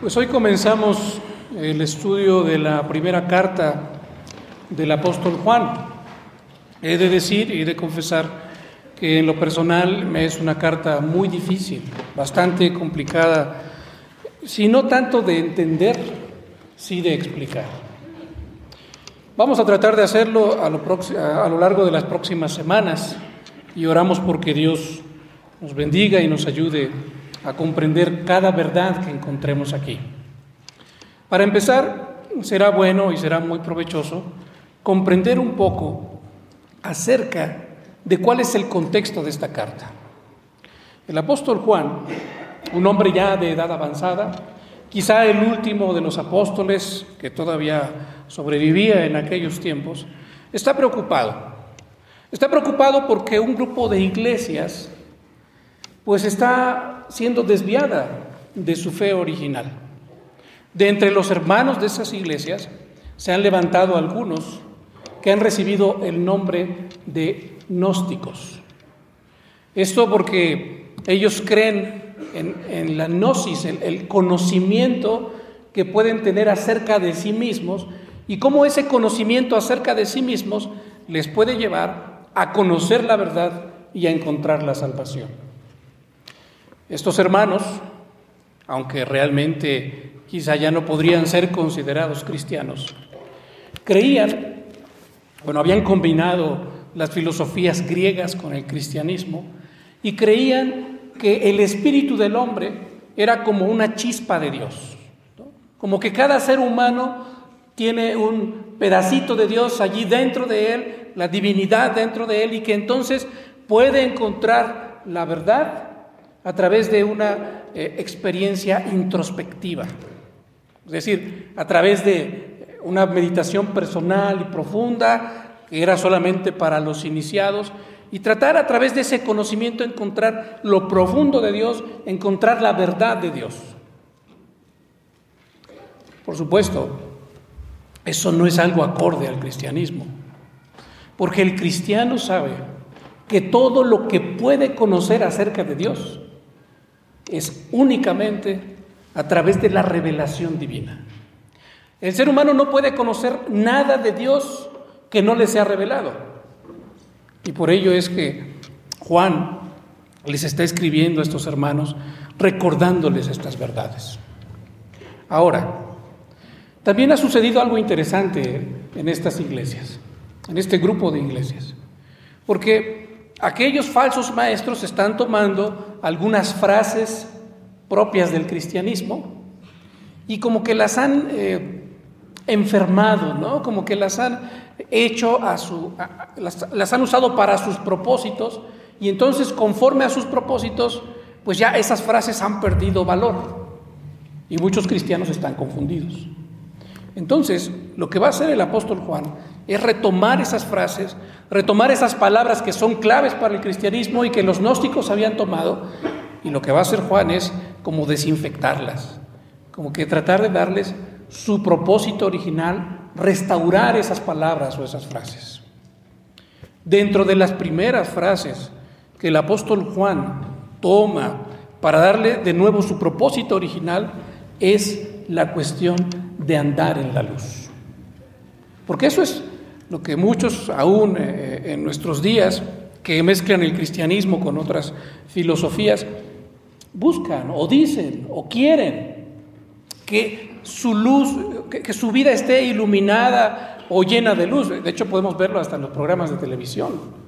Pues hoy comenzamos el estudio de la primera carta del apóstol Juan. He de decir y de confesar que en lo personal me es una carta muy difícil, bastante complicada, si no tanto de entender, sí de explicar. Vamos a tratar de hacerlo a lo, a lo largo de las próximas semanas y oramos porque Dios nos bendiga y nos ayude a comprender cada verdad que encontremos aquí. Para empezar, será bueno y será muy provechoso comprender un poco acerca de cuál es el contexto de esta carta. El apóstol Juan, un hombre ya de edad avanzada, quizá el último de los apóstoles que todavía sobrevivía en aquellos tiempos, está preocupado. Está preocupado porque un grupo de iglesias pues está siendo desviada de su fe original. De entre los hermanos de esas iglesias se han levantado algunos que han recibido el nombre de gnósticos. Esto porque ellos creen en, la gnosis, el conocimiento que pueden tener acerca de sí mismos y cómo ese conocimiento acerca de sí mismos les puede llevar a conocer la verdad y a encontrar la salvación. Estos hermanos, aunque realmente quizá ya no podrían ser considerados cristianos, creían, bueno, habían combinado las filosofías griegas con el cristianismo y creían que el espíritu del hombre era como una chispa de Dios, como que cada ser humano tiene un pedacito de Dios allí dentro de él, la divinidad dentro de él y que entonces puede encontrar la verdad a través de una eh, experiencia introspectiva, es decir, a través de una meditación personal y profunda que era solamente para los iniciados y tratar a través de ese conocimiento encontrar lo profundo de Dios, encontrar la verdad de Dios. Por supuesto, eso no es algo acorde al cristianismo, porque el cristiano sabe que todo lo que puede conocer acerca de Dios es únicamente a través de la revelación divina. El ser humano no puede conocer nada de Dios que no le sea revelado. Y por ello es que Juan les está escribiendo a estos hermanos recordándoles estas verdades. Ahora, también ha sucedido algo interesante en estas iglesias, en este grupo de iglesias, porque aquellos falsos maestros están tomando algunas frases propias del cristianismo y como que las han eh, enfermado, ¿no? Como que las han hecho a su, las, han usado para sus propósitos y entonces conforme a sus propósitos, pues ya esas frases han perdido valor y muchos cristianos están confundidos. Entonces, lo que va a hacer el apóstol Juan es retomar esas frases, retomar esas palabras que son claves para el cristianismo y que los gnósticos habían tomado, y lo que va a hacer Juan es como desinfectarlas, como que tratar de darles su propósito original, restaurar esas palabras o esas frases. Dentro de las primeras frases que el apóstol Juan toma para darle de nuevo su propósito original es la cuestión de andar en la luz. Porque eso es lo que muchos aún eh, en nuestros días que mezclan el cristianismo con otras filosofías buscan o dicen o quieren que su luz, que, su vida esté iluminada o llena de luz. De hecho podemos verlo hasta en los programas de televisión.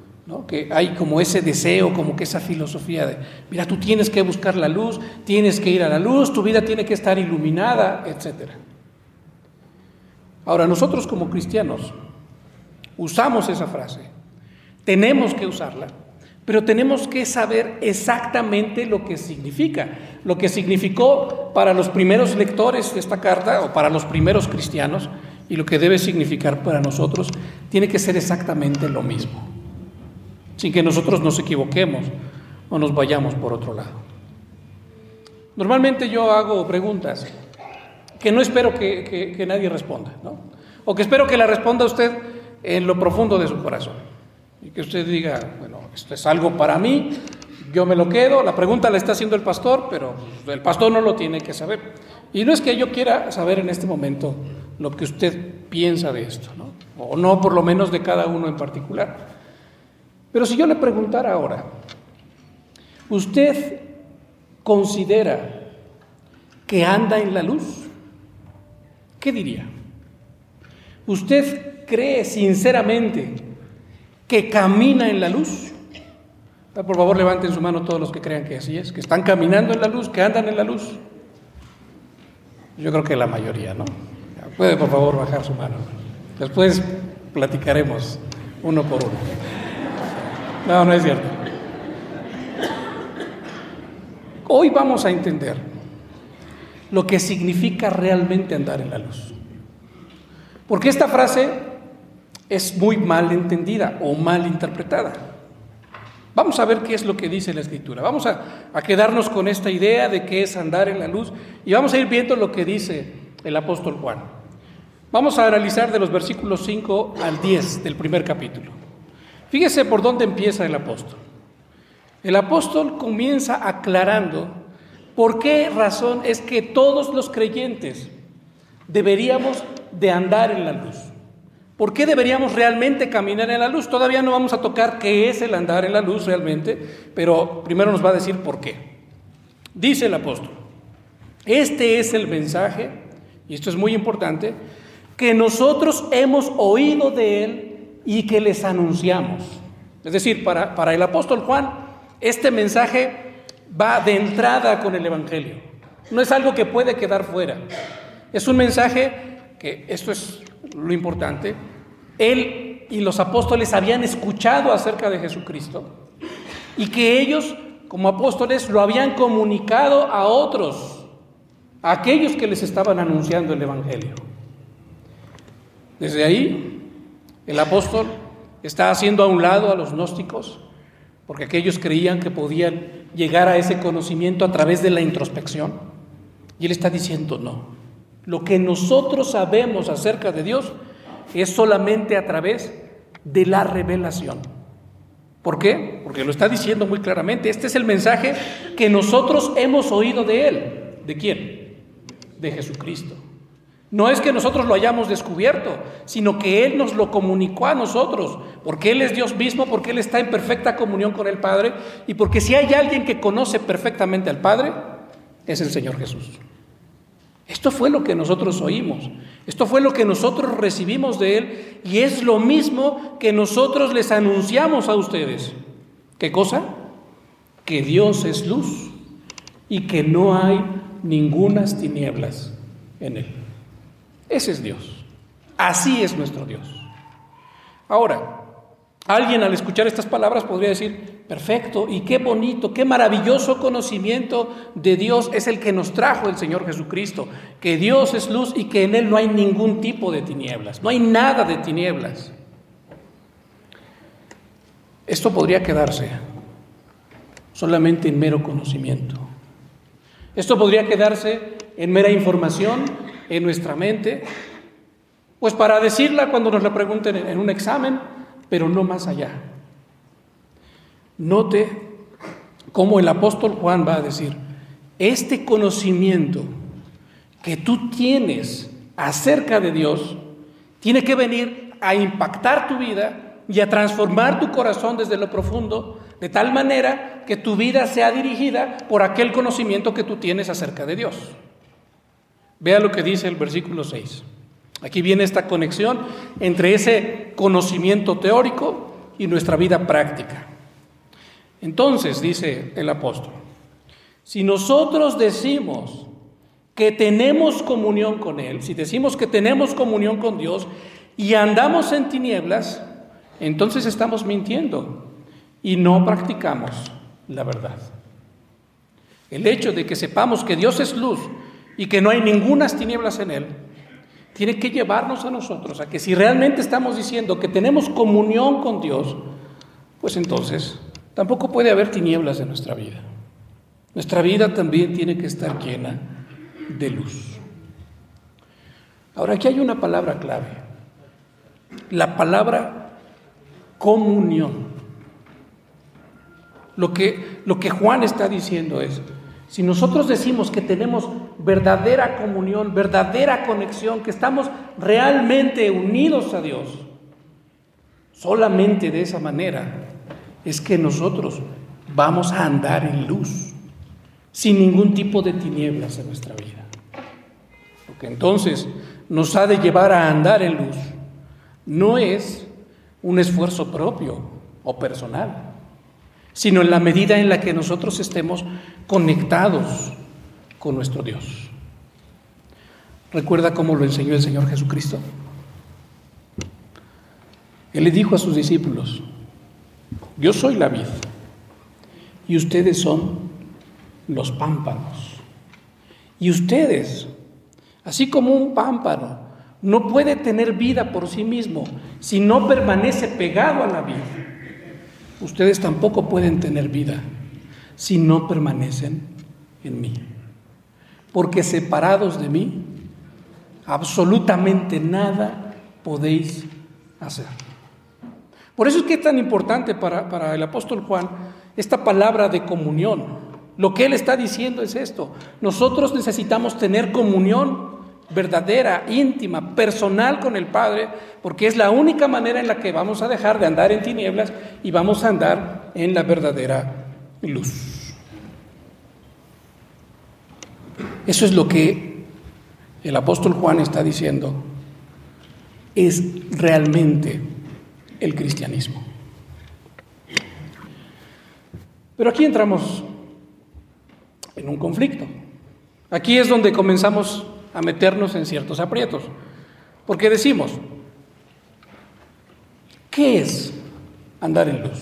que hay como ese deseo, como que esa filosofía de, mira, tú tienes que buscar la luz, tienes que ir a la luz, tu vida tiene que estar iluminada, etc. Ahora, nosotros como cristianos usamos esa frase, tenemos que usarla, pero tenemos que saber exactamente lo que significa, lo que significó para los primeros lectores de esta carta o para los primeros cristianos y lo que debe significar para nosotros tiene que ser exactamente lo mismo, sin que nosotros nos equivoquemos o nos vayamos por otro lado. Normalmente yo hago preguntas que no espero que, nadie responda, ¿no? o que espero que la responda usted en lo profundo de su corazón. Y que usted diga, bueno, esto es algo para mí, yo me lo quedo, la pregunta la está haciendo el pastor, pero el pastor no lo tiene que saber. Y no es que yo quiera saber en este momento lo que usted piensa de esto, ¿no? o no por lo menos de cada uno en particular. Pero si yo le preguntara ahora, ¿usted considera que anda en la luz? ¿Qué diría? ¿Usted cree sinceramente que camina en la luz? Ah, por favor, levanten su mano todos los que crean que así es, que están caminando en la luz, que andan en la luz. Yo creo que la mayoría, ¿no? Puede por favor bajar su mano. Después platicaremos uno por uno. No, no es cierto. Hoy vamos a entender lo que significa realmente andar en la luz. Porque esta frase es muy mal entendida o mal interpretada. Vamos a ver qué es lo que dice la escritura. Vamos a, quedarnos con esta idea de qué es andar en la luz y vamos a ir viendo lo que dice el apóstol Juan. Vamos a analizar de los versículos 5 al 10 del primer capítulo. Fíjese por dónde empieza el apóstol. El apóstol comienza aclarando por qué razón es que todos los creyentes deberíamos de andar en la luz. ¿Por qué deberíamos realmente caminar en la luz? Todavía no vamos a tocar qué es el andar en la luz realmente, pero primero nos va a decir por qué. Dice el apóstol, este es el mensaje, y esto es muy importante, que nosotros hemos oído de él y que les anunciamos. Es decir, para, para el apóstol Juan, este mensaje va de entrada con el Evangelio. No es algo que puede quedar fuera. Es un mensaje que, esto es lo importante, él y los apóstoles habían escuchado acerca de Jesucristo y que ellos como apóstoles lo habían comunicado a otros, a aquellos que les estaban anunciando el Evangelio. Desde ahí, el apóstol está haciendo a un lado a los gnósticos, porque aquellos creían que podían llegar a ese conocimiento a través de la introspección. Y él está diciendo, no, lo que nosotros sabemos acerca de Dios es solamente a través de la revelación. ¿Por qué? Porque lo está diciendo muy claramente. Este es el mensaje que nosotros hemos oído de Él. ¿De quién? De Jesucristo. No es que nosotros lo hayamos descubierto, sino que Él nos lo comunicó a nosotros, porque Él es Dios mismo, porque Él está en perfecta comunión con el Padre, y porque si hay alguien que conoce perfectamente al Padre, es el Señor Jesús. Esto fue lo que nosotros oímos, esto fue lo que nosotros recibimos de Él, y es lo mismo que nosotros les anunciamos a ustedes. ¿Qué cosa? Que Dios es luz y que no hay ningunas tinieblas en Él. Ese es Dios. Así es nuestro Dios. Ahora, alguien al escuchar estas palabras podría decir, perfecto, y qué bonito, qué maravilloso conocimiento de Dios es el que nos trajo el Señor Jesucristo, que Dios es luz y que en Él no hay ningún tipo de tinieblas, no hay nada de tinieblas. Esto podría quedarse solamente en mero conocimiento. Esto podría quedarse en mera información en nuestra mente, pues para decirla cuando nos la pregunten en un examen, pero no más allá. Note cómo el apóstol Juan va a decir, este conocimiento que tú tienes acerca de Dios tiene que venir a impactar tu vida y a transformar tu corazón desde lo profundo, de tal manera que tu vida sea dirigida por aquel conocimiento que tú tienes acerca de Dios. Vea lo que dice el versículo 6. Aquí viene esta conexión entre ese conocimiento teórico y nuestra vida práctica. Entonces, dice el apóstol, si nosotros decimos que tenemos comunión con Él, si decimos que tenemos comunión con Dios y andamos en tinieblas, entonces estamos mintiendo y no practicamos la verdad. El hecho de que sepamos que Dios es luz y que no hay ningunas tinieblas en Él, tiene que llevarnos a nosotros a que si realmente estamos diciendo que tenemos comunión con Dios, pues entonces tampoco puede haber tinieblas en nuestra vida. Nuestra vida también tiene que estar llena de luz. Ahora aquí hay una palabra clave, la palabra comunión. Lo que, lo que Juan está diciendo es, Si nosotros decimos que tenemos verdadera comunión, verdadera conexión, que estamos realmente unidos a Dios, solamente de esa manera es que nosotros vamos a andar en luz, sin ningún tipo de tinieblas en nuestra vida. Lo que entonces nos ha de llevar a andar en luz no es un esfuerzo propio o personal, sino en la medida en la que nosotros estemos conectados con nuestro Dios. ¿Recuerda cómo lo enseñó el Señor Jesucristo? Él le dijo a sus discípulos, yo soy la vid y ustedes son los pámpanos. Y ustedes, así como un pámpano, no puede tener vida por sí mismo si no permanece pegado a la vid. Ustedes tampoco pueden tener vida si no permanecen en mí. Porque separados de mí, absolutamente nada podéis hacer. Por eso es que es tan importante para, para el apóstol Juan esta palabra de comunión. Lo que él está diciendo es esto. Nosotros necesitamos tener comunión verdadera, íntima, personal con el Padre, porque es la única manera en la que vamos a dejar de andar en tinieblas y vamos a andar en la verdadera luz. Eso es lo que el apóstol Juan está diciendo. Es realmente el cristianismo. Pero aquí entramos en un conflicto. Aquí es donde comenzamos a meternos en ciertos aprietos. Porque decimos, ¿qué es andar en luz?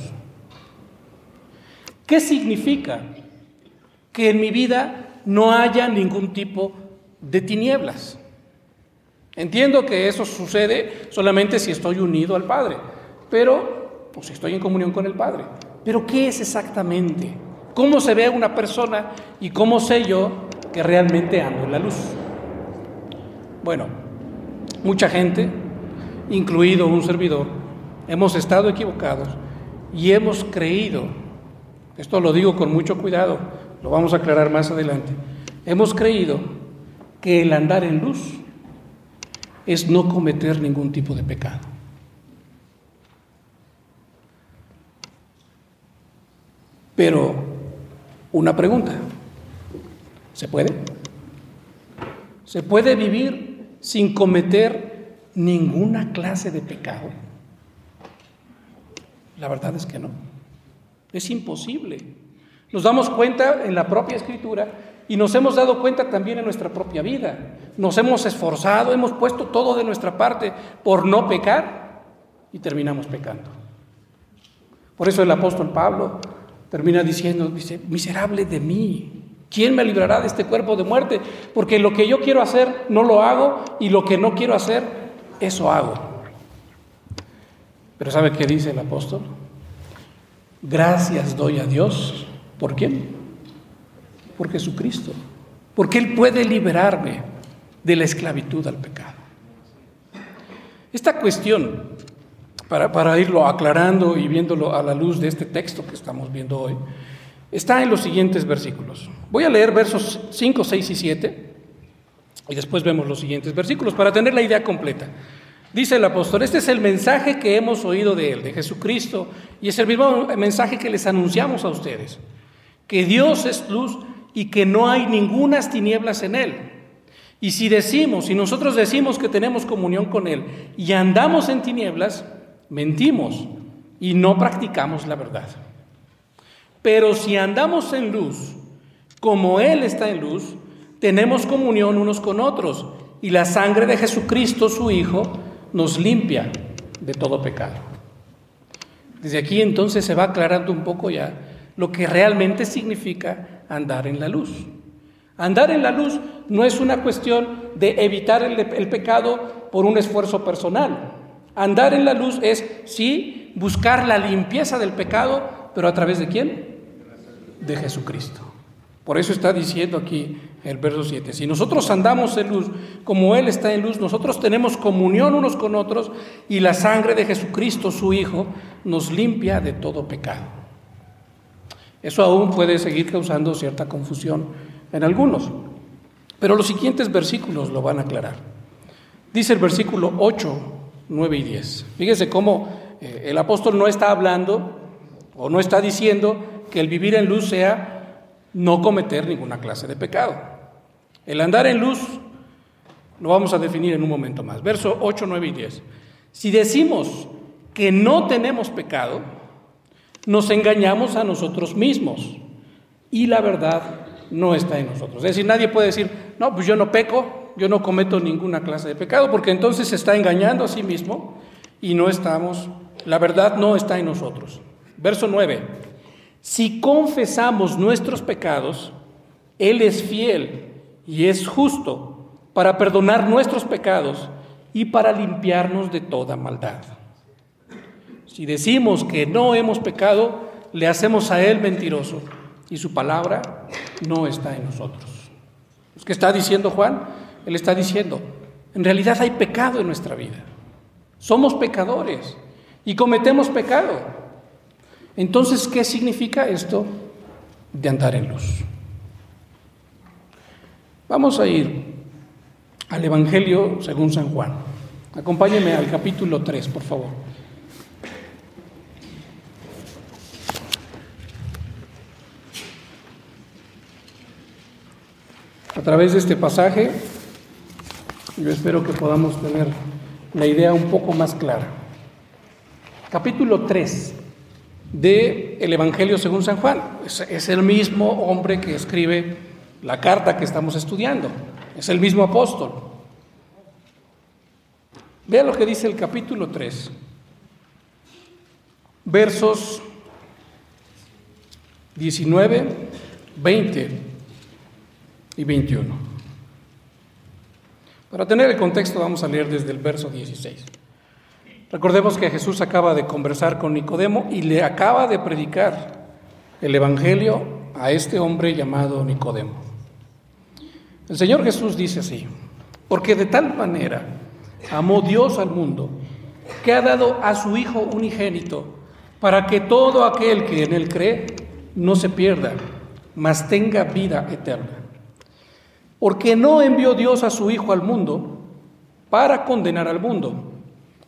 ¿Qué significa que en mi vida no haya ningún tipo de tinieblas? Entiendo que eso sucede solamente si estoy unido al Padre, pero, pues si estoy en comunión con el Padre. Pero ¿qué es exactamente? ¿Cómo se ve una persona y cómo sé yo que realmente ando en la luz? Bueno, mucha gente, incluido un servidor, hemos estado equivocados y hemos creído, esto lo digo con mucho cuidado, lo vamos a aclarar más adelante, hemos creído que el andar en luz es no cometer ningún tipo de pecado. Pero una pregunta, ¿se puede? ¿Se puede vivir sin cometer ninguna clase de pecado? La verdad es que no. Es imposible. Nos damos cuenta en la propia escritura y nos hemos dado cuenta también en nuestra propia vida. Nos hemos esforzado, hemos puesto todo de nuestra parte por no pecar y terminamos pecando. Por eso el apóstol Pablo termina diciendo, dice, miserable de mí, ¿quién me librará de este cuerpo de muerte? Porque lo que yo quiero hacer no lo hago y lo que no quiero hacer, eso hago. Pero ¿sabe qué dice el apóstol? Gracias doy a Dios. ¿Por quién? Por Jesucristo. Porque Él puede liberarme de la esclavitud al pecado. Esta cuestión para, irlo aclarando y viéndolo a la luz de este texto que estamos viendo hoy, está en los siguientes versículos. Voy a leer versos 5, 6 y 7 y después vemos los siguientes versículos para tener la idea completa. Dice el apóstol, este es el mensaje que hemos oído de él, de Jesucristo, y es el mismo mensaje que les anunciamos a ustedes, que Dios es luz y que no hay ningunas tinieblas en él. Y si decimos, si nosotros decimos que tenemos comunión con él y andamos en tinieblas, mentimos y no practicamos la verdad. Pero si andamos en luz, como Él está en luz, tenemos comunión unos con otros y la sangre de Jesucristo, su Hijo, nos limpia de todo pecado. Desde aquí entonces se va aclarando un poco ya lo que realmente significa andar en la luz. Andar en la luz no es una cuestión de evitar el, pecado por un esfuerzo personal. Andar en la luz es, sí, buscar la limpieza del pecado, pero a través de quién? De Jesucristo. Por eso está diciendo aquí el verso 7, si nosotros andamos en luz como Él está en luz, nosotros tenemos comunión unos con otros y la sangre de Jesucristo, su Hijo, nos limpia de todo pecado. Eso aún puede seguir causando cierta confusión en algunos, pero los siguientes versículos lo van a aclarar. Dice el versículo 8, 9 y 10. Fíjese cómo eh, el apóstol no está hablando o no está diciendo que el vivir en luz sea no cometer ninguna clase de pecado. El andar en luz lo vamos a definir en un momento más. Verso 8, 9 y 10. Si decimos que no tenemos pecado, nos engañamos a nosotros mismos y la verdad no está en nosotros. Es decir, nadie puede decir, no, pues yo no peco, yo no cometo ninguna clase de pecado, porque entonces se está engañando a sí mismo y no estamos, la verdad no está en nosotros. Verso 9, si confesamos nuestros pecados, Él es fiel y es justo para perdonar nuestros pecados y para limpiarnos de toda maldad. Si decimos que no hemos pecado, le hacemos a Él mentiroso y su palabra no está en nosotros. ¿Qué está diciendo Juan? Él está diciendo, en realidad hay pecado en nuestra vida. Somos pecadores y cometemos pecado. Entonces, ¿qué significa esto de andar en luz? Vamos a ir al Evangelio según San Juan. Acompáñeme al capítulo 3, por favor. A través de este pasaje, yo espero que podamos tener la idea un poco más clara. Capítulo 3 del el Evangelio según San Juan. Es, es el mismo hombre que escribe la carta que estamos estudiando. Es el mismo apóstol. Vea lo que dice el capítulo 3, versos 19, 20 y 21. Para tener el contexto vamos a leer desde el verso 16. Recordemos que Jesús acaba de conversar con Nicodemo y le acaba de predicar el Evangelio a este hombre llamado Nicodemo. El Señor Jesús dice así, porque de tal manera amó Dios al mundo que ha dado a su Hijo unigénito para que todo aquel que en él cree no se pierda, mas tenga vida eterna. Porque no envió Dios a su Hijo al mundo para condenar al mundo,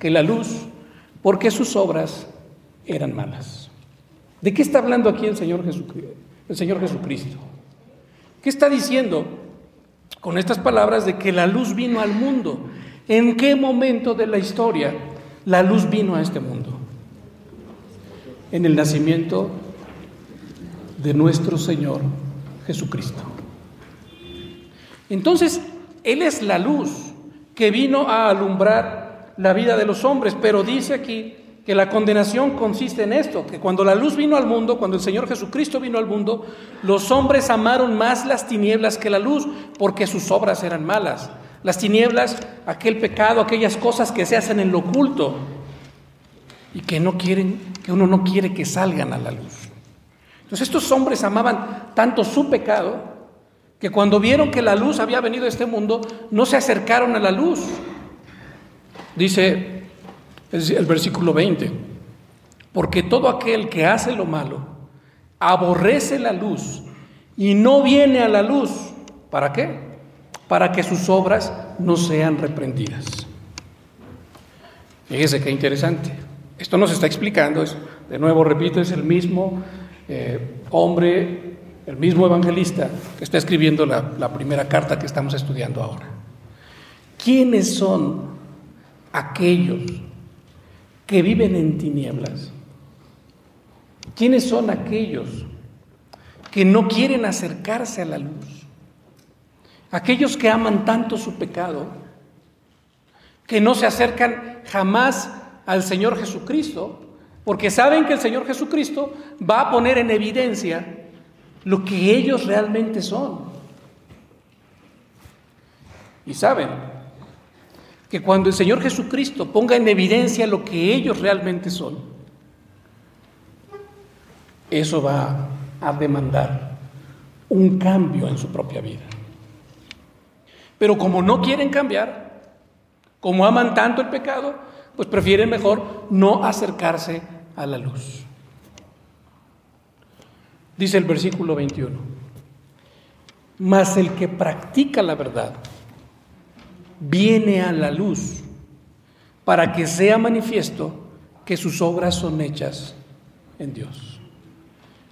que la luz, porque sus obras eran malas. ¿De qué está hablando aquí el Señor, Jesucristo? el Señor Jesucristo? ¿Qué está diciendo con estas palabras de que la luz vino al mundo? ¿En qué momento de la historia la luz vino a este mundo? En el nacimiento de nuestro Señor Jesucristo. Entonces, él es la luz que vino a alumbrar la vida de los hombres, pero dice aquí que la condenación consiste en esto, que cuando la luz vino al mundo, cuando el Señor Jesucristo vino al mundo, los hombres amaron más las tinieblas que la luz, porque sus obras eran malas. Las tinieblas, aquel pecado, aquellas cosas que se hacen en lo oculto y que no quieren, que uno no quiere que salgan a la luz. Entonces estos hombres amaban tanto su pecado que cuando vieron que la luz había venido a este mundo, no se acercaron a la luz. Dice el versículo 20, porque todo aquel que hace lo malo, aborrece la luz y no viene a la luz. ¿Para qué? Para que sus obras no sean reprendidas. Fíjese qué interesante. Esto nos está explicando, es, de nuevo repito, es el mismo eh, hombre el mismo evangelista que está escribiendo la, primera carta que estamos estudiando ahora. ¿Quiénes son aquellos que viven en tinieblas? ¿Quiénes son aquellos que no quieren acercarse a la luz? Aquellos que aman tanto su pecado, que no se acercan jamás al Señor Jesucristo, porque saben que el Señor Jesucristo va a poner en evidencia lo que ellos realmente son. Y saben que cuando el Señor Jesucristo ponga en evidencia lo que ellos realmente son, eso va a demandar un cambio en su propia vida. Pero como no quieren cambiar, como aman tanto el pecado, pues prefieren mejor no acercarse a la luz. Dice el versículo 21, mas el que practica la verdad viene a la luz para que sea manifiesto que sus obras son hechas en Dios.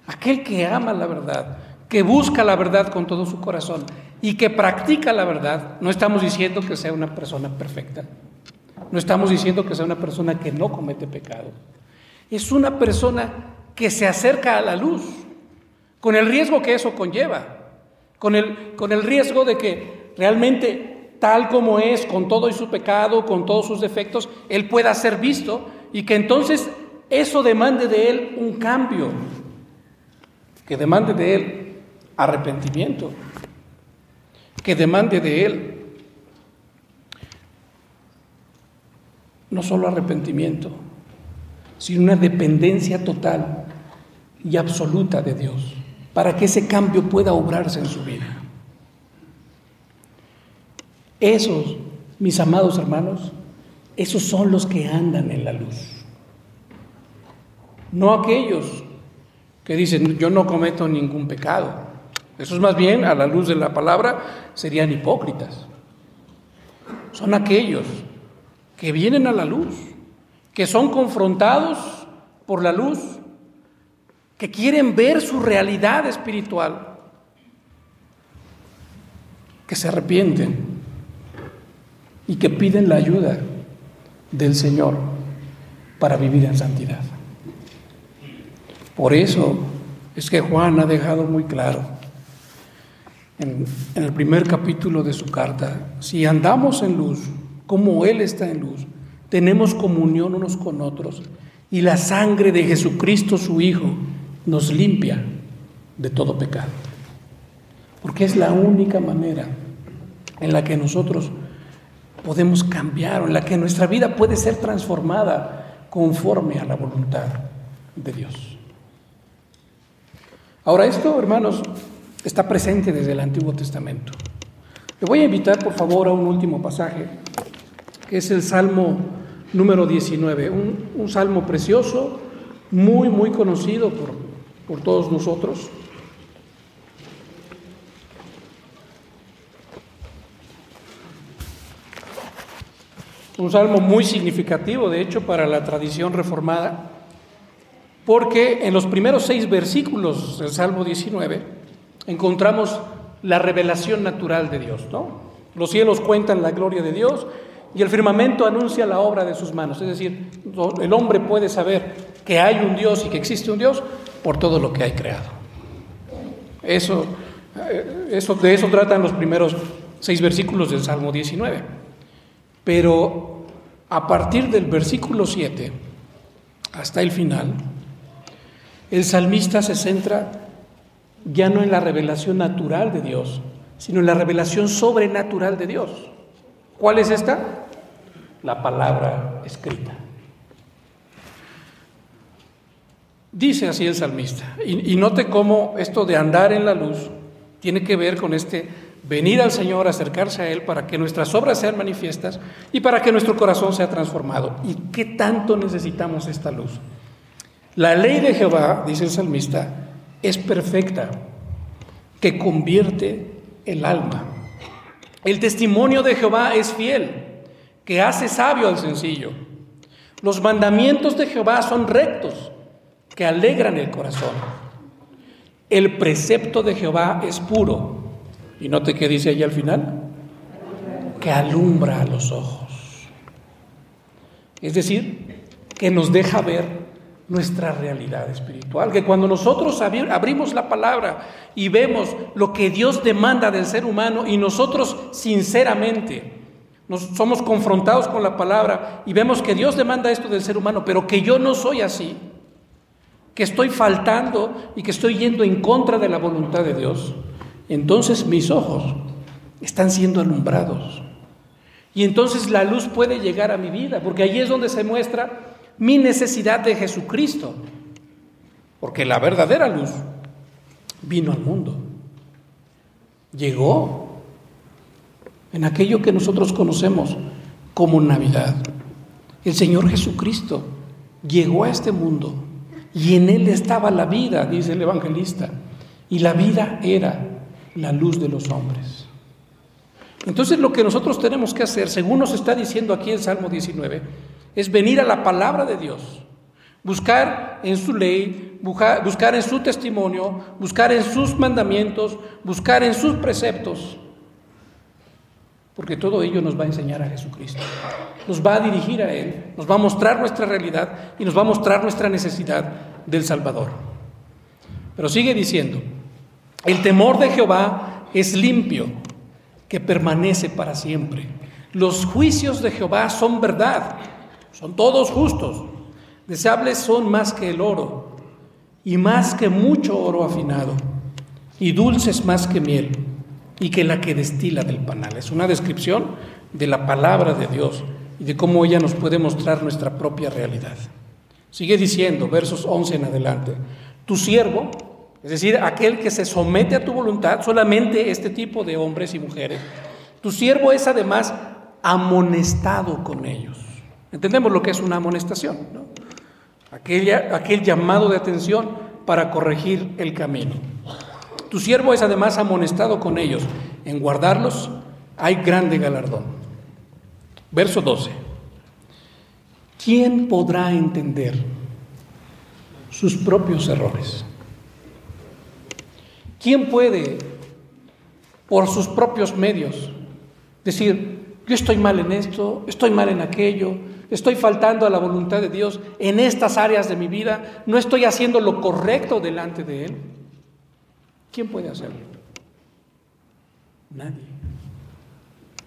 Aquel que ama la verdad, que busca la verdad con todo su corazón y que practica la verdad, no estamos diciendo que sea una persona perfecta, no estamos diciendo que sea una persona que no comete pecado, es una persona que se acerca a la luz, con el riesgo que eso conlleva, con el, con el riesgo de que realmente tal como es, con todo y su pecado, con todos sus defectos, Él pueda ser visto y que entonces eso demande de Él un cambio, que demande de Él arrepentimiento, que demande de Él no solo arrepentimiento, sino una dependencia total y absoluta de Dios, para que ese cambio pueda obrarse en su vida. Esos, mis amados hermanos, esos son los que andan en la luz. No aquellos que dicen, yo no cometo ningún pecado. Esos más bien, a la luz de la palabra, serían hipócritas. Son aquellos que vienen a la luz, que son confrontados por la luz, que quieren ver su realidad espiritual, que se arrepienten y que piden la ayuda del Señor para vivir en santidad. Por eso es que Juan ha dejado muy claro en, el primer capítulo de su carta, si andamos en luz, como Él está en luz, tenemos comunión unos con otros y la sangre de Jesucristo su Hijo nos limpia de todo pecado. Porque es la única manera en la que nosotros podemos cambiar, o en la que nuestra vida puede ser transformada conforme a la voluntad de Dios. Ahora esto, hermanos, está presente desde el Antiguo Testamento. Le voy a invitar, por favor, a un último pasaje que es el Salmo número 19, un, salmo precioso, muy, muy conocido por, por todos nosotros. Un salmo muy significativo, de hecho, para la tradición reformada, porque en los primeros seis versículos del Salmo 19 encontramos la revelación natural de Dios, ¿no? Los cielos cuentan la gloria de Dios y el firmamento anuncia la obra de sus manos. Es decir, el hombre puede saber que hay un Dios y que existe un Dios por todo lo que hay creado. Eso, eh, eso, de eso tratan los primeros seis versículos del Salmo 19. Pero a partir del versículo 7 hasta el final, el salmista se centra ya no en la revelación natural de Dios, sino en la revelación sobrenatural de Dios. ¿Cuál es esta? La palabra escrita. Dice así el salmista, y, note cómo esto de andar en la luz tiene que ver con este venir al Señor, acercarse a Él para que nuestras obras sean manifiestas y para que nuestro corazón sea transformado. ¿Y qué tanto necesitamos esta luz? La ley de Jehová, dice el salmista, es perfecta, que convierte el alma. El testimonio de Jehová es fiel, que hace sabio al sencillo. Los mandamientos de Jehová son rectos, que alegran el corazón. El precepto de Jehová es puro. Y note qué dice allí al final, que alumbra a los ojos. Es decir, que nos deja ver nuestra realidad espiritual. Que cuando nosotros abrimos la palabra y vemos lo que Dios demanda del ser humano y nosotros sinceramente nos somos confrontados con la palabra y vemos que Dios demanda esto del ser humano, pero que yo no soy así, que estoy faltando y que estoy yendo en contra de la voluntad de Dios, entonces mis ojos están siendo alumbrados. Y entonces la luz puede llegar a mi vida, porque allí es donde se muestra mi necesidad de Jesucristo. Porque la verdadera luz vino al mundo. Llegó en aquello que nosotros conocemos como Navidad. El Señor Jesucristo llegó a este mundo y en Él estaba la vida, dice el evangelista. Y la vida era la luz de los hombres. Entonces lo que nosotros tenemos que hacer, según nos está diciendo aquí el Salmo 19, es venir a la palabra de Dios, buscar en su ley, buscar en su testimonio, buscar en sus mandamientos, buscar en sus preceptos, porque todo ello nos va a enseñar a Jesucristo, nos va a dirigir a Él, nos va a mostrar nuestra realidad y nos va a mostrar nuestra necesidad del Salvador. Pero sigue diciendo, el temor de Jehová es limpio, que permanece para siempre. Los juicios de Jehová son verdad, son todos justos. Deseables son más que el oro y más que mucho oro afinado y dulces más que miel y que la que destila del panal. Es una descripción de la palabra de Dios y de cómo ella nos puede mostrar nuestra propia realidad. Sigue diciendo, versos 11 en adelante, tu siervo, es decir, aquel que se somete a tu voluntad, solamente este tipo de hombres y mujeres, tu siervo es además amonestado con ellos. Entendemos lo que es una amonestación, ¿no? aquel llamado de atención para corregir el camino. Tu siervo es además amonestado con ellos. En guardarlos hay grande galardón. Verso 12. ¿Quién podrá entender sus propios errores? ¿Quién puede, por sus propios medios, decir, yo estoy mal en esto, estoy mal en aquello, estoy faltando a la voluntad de Dios en estas áreas de mi vida, no estoy haciendo lo correcto delante de Él? ¿Quién puede hacerlo? Nadie.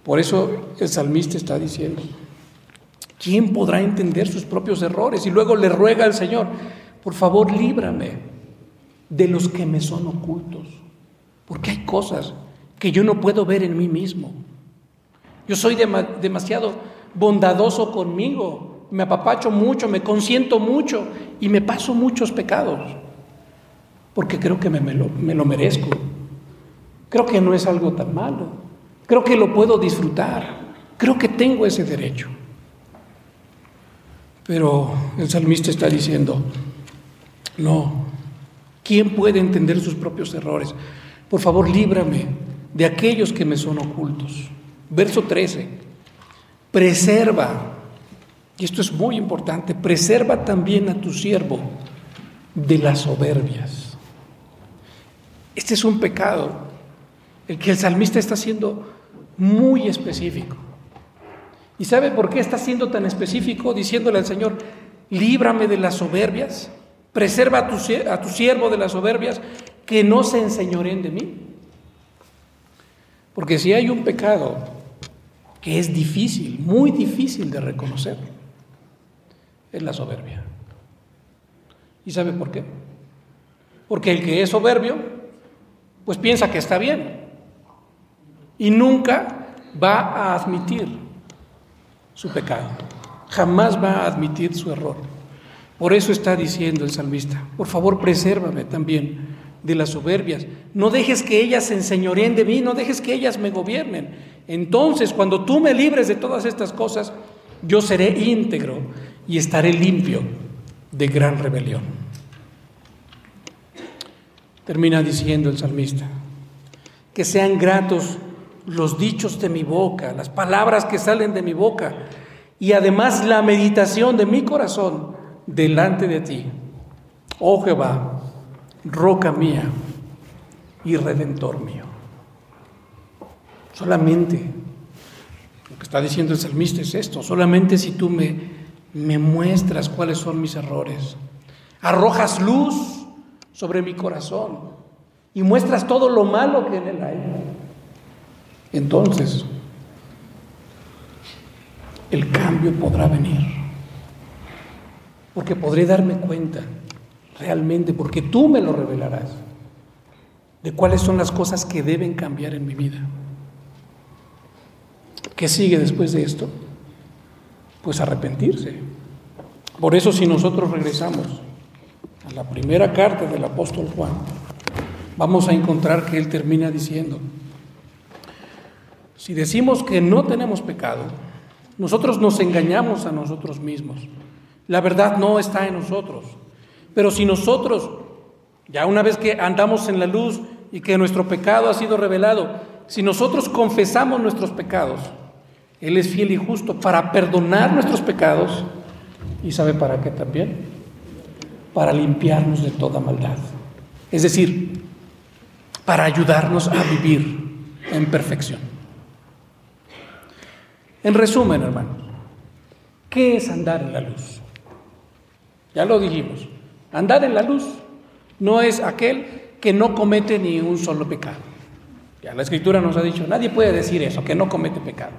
Por eso el salmista está diciendo, ¿quién podrá entender sus propios errores? Y luego le ruega al Señor, por favor, líbrame de los que me son ocultos. Porque hay cosas que yo no puedo ver en mí mismo. Yo soy demasiado bondadoso conmigo, me apapacho mucho, me consiento mucho y me paso muchos pecados. Porque creo que me, lo, me lo merezco. Creo que no es algo tan malo. Creo que lo puedo disfrutar. Creo que tengo ese derecho. Pero el salmista está diciendo, no, ¿Quién puede entender sus propios errores? Por favor, líbrame de aquellos que me son ocultos. Verso 13. Preserva, y esto es muy importante, preserva también a tu siervo de las soberbias. Este es un pecado, el que el salmista está siendo muy específico. ¿Y sabe por qué está siendo tan específico diciéndole al Señor, líbrame de las soberbias? Preserva a tu, a tu siervo de las soberbias, que no se enseñoren de mí. Porque si hay un pecado que es difícil, muy difícil de reconocer, es la soberbia. ¿Y sabe por qué? Porque el que es soberbio, pues piensa que está bien y nunca va a admitir su pecado, jamás va a admitir su error. Por eso está diciendo el salmista, por favor presérvame también de las soberbias. No dejes que ellas se enseñoreen de mí, no dejes que ellas me gobiernen. Entonces, cuando tú me libres de todas estas cosas, yo seré íntegro y estaré limpio de gran rebelión. Termina diciendo el salmista, que sean gratos los dichos de mi boca, las palabras que salen de mi boca y además la meditación de mi corazón delante de ti, oh Jehová, roca mía y redentor mío. Solamente, lo que está diciendo el salmista es esto, solamente si tú me, me muestras cuáles son mis errores, arrojas luz sobre mi corazón y muestras todo lo malo que en él hay, entonces el cambio podrá venir porque podré darme cuenta realmente, porque tú me lo revelarás, de cuáles son las cosas que deben cambiar en mi vida. ¿Qué sigue después de esto? Pues arrepentirse. Por eso si nosotros regresamos a la primera carta del apóstol Juan, vamos a encontrar que él termina diciendo, si decimos que no tenemos pecado, nosotros nos engañamos a nosotros mismos. La verdad no está en nosotros. Pero si nosotros, ya una vez que andamos en la luz y que nuestro pecado ha sido revelado, si nosotros confesamos nuestros pecados, Él es fiel y justo para perdonar nuestros pecados y sabe para qué también, para limpiarnos de toda maldad. Es decir, para ayudarnos a vivir en perfección. En resumen, hermanos, ¿qué es andar en la luz? Ya lo dijimos. Andar en la luz no es aquel que no comete ni un solo pecado. Ya la escritura nos ha dicho, nadie puede decir eso, que no comete pecado.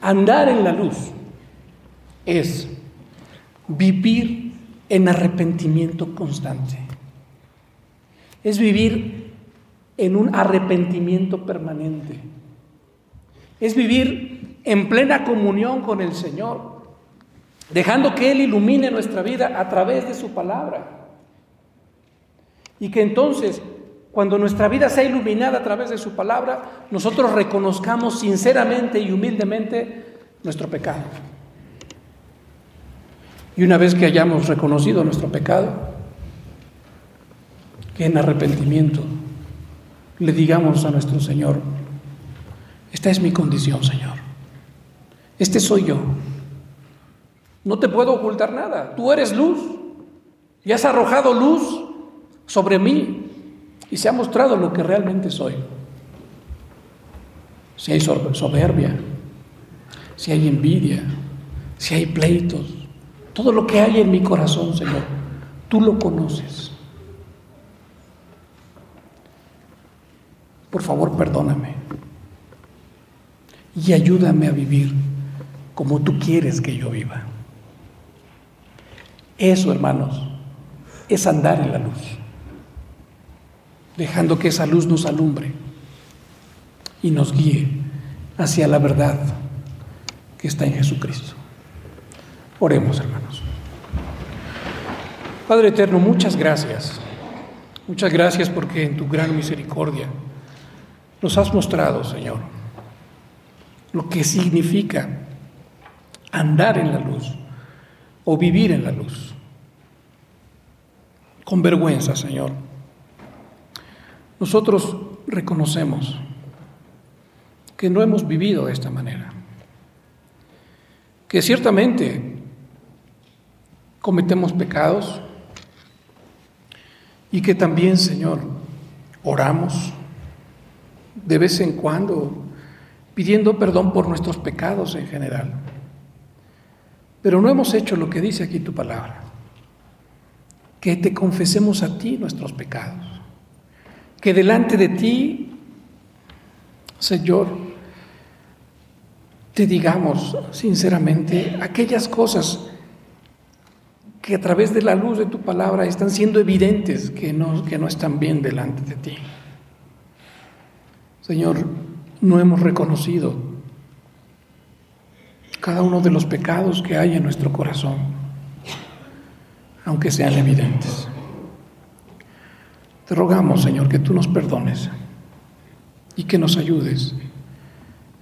Andar en la luz es vivir en arrepentimiento constante. Es vivir en un arrepentimiento permanente. Es vivir en plena comunión con el Señor, dejando que Él ilumine nuestra vida a través de su palabra. Y que entonces, cuando nuestra vida sea iluminada a través de su palabra, nosotros reconozcamos sinceramente y humildemente nuestro pecado. Y una vez que hayamos reconocido nuestro pecado, que en arrepentimiento le digamos a nuestro Señor, esta es mi condición, Señor. Este soy yo. No te puedo ocultar nada. Tú eres luz y has arrojado luz sobre mí y se ha mostrado lo que realmente soy. Si hay soberbia, si hay envidia, si hay pleitos, todo lo que hay en mi corazón, Señor, tú lo conoces. Por favor, perdóname y ayúdame a vivir como tú quieres que yo viva. Eso, hermanos, es andar en la luz, dejando que esa luz nos alumbre y nos guíe hacia la verdad que está en Jesucristo. Oremos, hermanos. Padre Eterno, muchas gracias. Muchas gracias porque en tu gran misericordia nos has mostrado, Señor, lo que significa andar en la luz o vivir en la luz. Con vergüenza, Señor. Nosotros reconocemos que no hemos vivido de esta manera. Que ciertamente cometemos pecados y que también, Señor, oramos de vez en cuando pidiendo perdón por nuestros pecados en general. Pero no hemos hecho lo que dice aquí tu palabra, que te confesemos a ti nuestros pecados, que delante de ti, Señor, te digamos sinceramente aquellas cosas que a través de la luz de tu palabra están siendo evidentes que no, que no están bien delante de ti. Señor, no hemos reconocido cada uno de los pecados que hay en nuestro corazón, aunque sean evidentes. Te rogamos, Señor, que tú nos perdones y que nos ayudes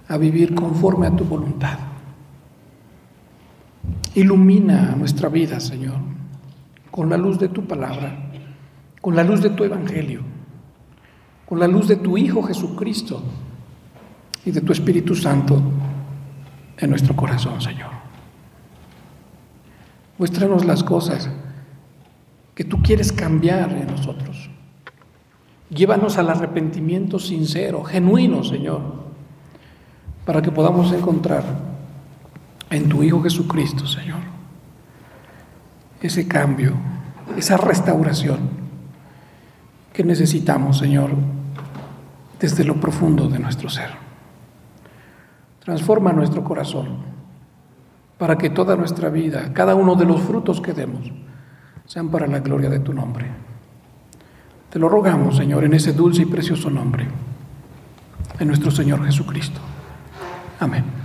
a vivir conforme a tu voluntad. Ilumina nuestra vida, Señor, con la luz de tu palabra, con la luz de tu evangelio, con la luz de tu Hijo Jesucristo y de tu Espíritu Santo en nuestro corazón, Señor. Muéstranos las cosas que tú quieres cambiar en nosotros. Llévanos al arrepentimiento sincero, genuino, Señor, para que podamos encontrar en tu Hijo Jesucristo, Señor, ese cambio, esa restauración que necesitamos, Señor, desde lo profundo de nuestro ser. Transforma nuestro corazón para que toda nuestra vida, cada uno de los frutos que demos, sean para la gloria de tu nombre. Te lo rogamos, Señor, en ese dulce y precioso nombre de nuestro Señor Jesucristo. Amén.